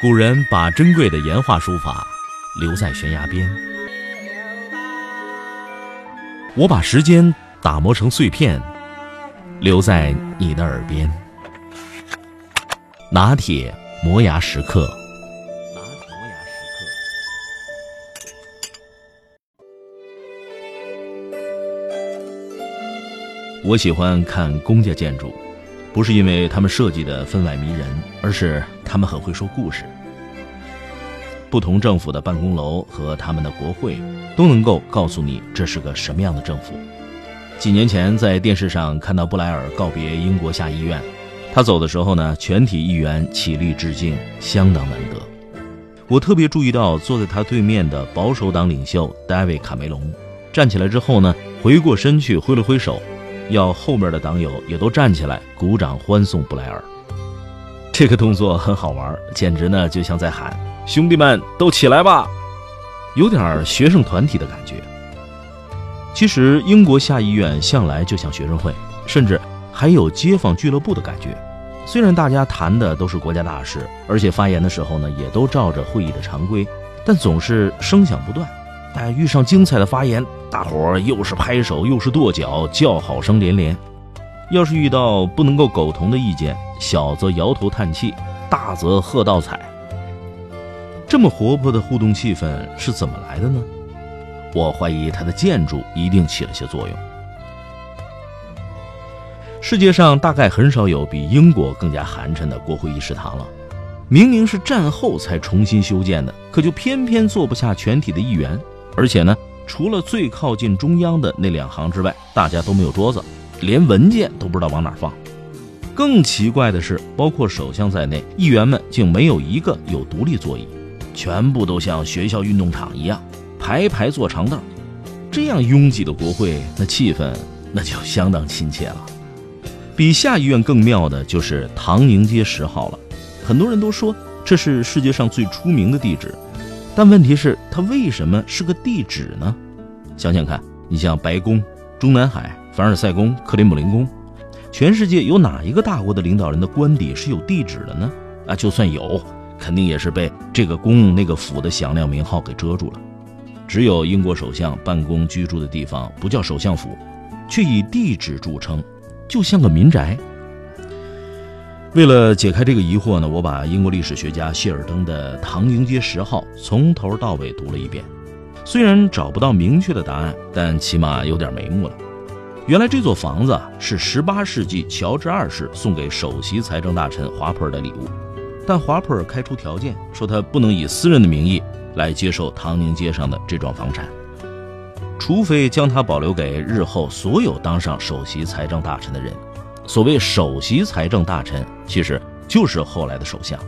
古人把珍贵的岩画书法留在悬崖边，我把时间打磨成碎片，留在你的耳边。拿铁磨牙时刻。我喜欢看公家建筑，不是因为他们设计的分外迷人，而是他们很会说故事。不同政府的办公楼和他们的国会，都能够告诉你这是个什么样的政府。几年前在电视上看到布莱尔告别英国下议院，他走的时候呢，全体议员起立致敬，相当难得。我特别注意到坐在他对面的保守党领袖戴维·卡梅隆，站起来之后呢，回过身去挥了挥手。要后面的党友也都站起来鼓掌欢送布莱尔，这个动作很好玩，简直呢就像在喊“兄弟们都起来吧”，有点学生团体的感觉。其实英国下议院向来就像学生会，甚至还有街坊俱乐部的感觉。虽然大家谈的都是国家大事，而且发言的时候呢也都照着会议的常规，但总是声响不断。哎，遇上精彩的发言。大伙儿又是拍手又是跺脚，叫好声连连。要是遇到不能够苟同的意见，小则摇头叹气，大则喝倒彩。这么活泼的互动气氛是怎么来的呢？我怀疑它的建筑一定起了些作用。世界上大概很少有比英国更加寒碜的国会议事堂了。明明是战后才重新修建的，可就偏偏坐不下全体的议员，而且呢。除了最靠近中央的那两行之外，大家都没有桌子，连文件都不知道往哪放。更奇怪的是，包括首相在内，议员们竟没有一个有独立座椅，全部都像学校运动场一样排排坐长凳。这样拥挤的国会，那气氛那就相当亲切了。比下议院更妙的就是唐宁街十号了，很多人都说这是世界上最出名的地址。但问题是，它为什么是个地址呢？想想看，你像白宫、中南海、凡尔赛宫、克里姆林宫，全世界有哪一个大国的领导人的官邸是有地址的呢？啊，就算有，肯定也是被这个宫、那个府的响亮名号给遮住了。只有英国首相办公居住的地方不叫首相府，却以地址著称，就像个民宅。为了解开这个疑惑呢，我把英国历史学家谢尔登的《唐宁街十号》从头到尾读了一遍。虽然找不到明确的答案，但起码有点眉目了。原来这座房子是18世纪乔治二世送给首席财政大臣华普尔的礼物，但华普尔开出条件，说他不能以私人的名义来接受唐宁街上的这幢房产，除非将它保留给日后所有当上首席财政大臣的人。所谓首席财政大臣，其实就是后来的首相。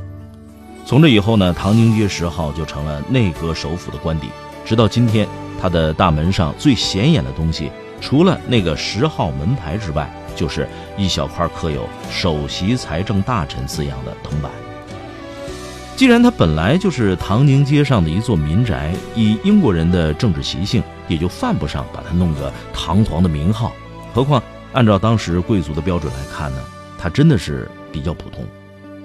从这以后呢，唐宁街十号就成了内阁首府的官邸。直到今天，它的大门上最显眼的东西，除了那个十号门牌之外，就是一小块刻有“首席财政大臣”字样的铜板。既然它本来就是唐宁街上的一座民宅，以英国人的政治习性，也就犯不上把它弄个堂皇的名号。何况。按照当时贵族的标准来看呢，它真的是比较普通，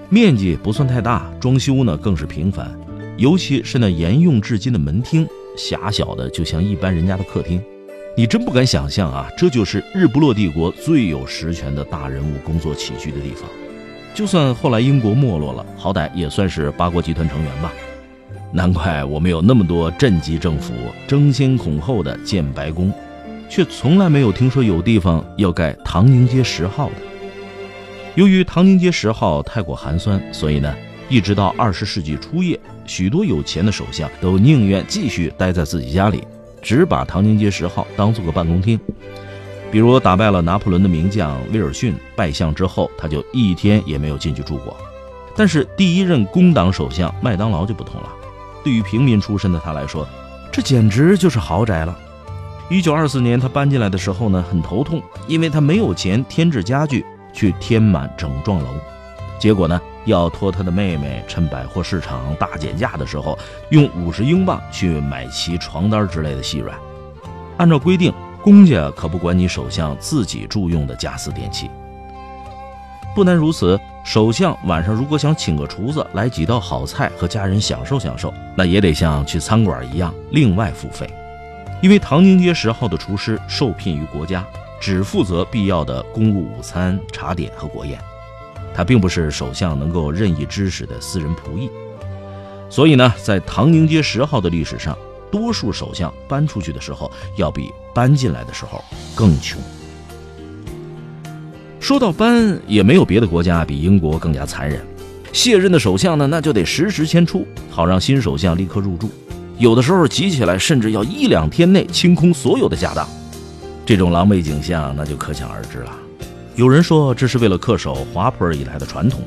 面积不算太大，装修呢更是平凡，尤其是那沿用至今的门厅，狭小的就像一般人家的客厅，你真不敢想象啊，这就是日不落帝国最有实权的大人物工作起居的地方。就算后来英国没落了，好歹也算是八国集团成员吧，难怪我们有那么多镇级政府争先恐后的建白宫。却从来没有听说有地方要盖唐宁街十号的。由于唐宁街十号太过寒酸，所以呢，一直到二十世纪初叶，许多有钱的首相都宁愿继续待在自己家里，只把唐宁街十号当做个办公厅。比如打败了拿破仑的名将威尔逊败相之后，他就一天也没有进去住过。但是第一任工党首相麦当劳就不同了，对于平民出身的他来说，这简直就是豪宅了。一九二四年，他搬进来的时候呢，很头痛，因为他没有钱添置家具去填满整幢楼。结果呢，要托他的妹妹趁百货市场大减价的时候，用五十英镑去买齐床单之类的细软。按照规定，公家可不管你首相自己住用的家私电器。不单如此，首相晚上如果想请个厨子来几道好菜和家人享受享受，那也得像去餐馆一样另外付费。因为唐宁街十号的厨师受聘于国家，只负责必要的公务午餐、茶点和国宴，他并不是首相能够任意指使的私人仆役。所以呢，在唐宁街十号的历史上，多数首相搬出去的时候，要比搬进来的时候更穷。说到搬，也没有别的国家比英国更加残忍。卸任的首相呢，那就得实时迁出，好让新首相立刻入住。有的时候急起来，甚至要一两天内清空所有的家当。这种狼狈景象，那就可想而知了。有人说这是为了恪守华普尔以来的传统，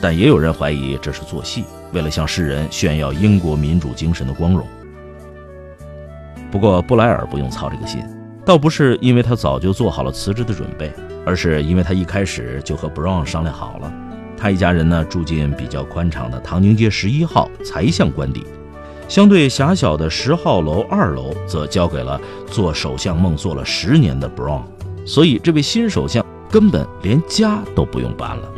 但也有人怀疑这是做戏，为了向世人炫耀英国民主精神的光荣。不过布莱尔不用操这个心，倒不是因为他早就做好了辞职的准备。而是因为他一开始就和 Brown 商量好了，他一家人呢住进比较宽敞的唐宁街十一号财相官邸，相对狭小的十号楼二楼则交给了做首相梦做了十年的 Brown，所以这位新首相根本连家都不用搬了。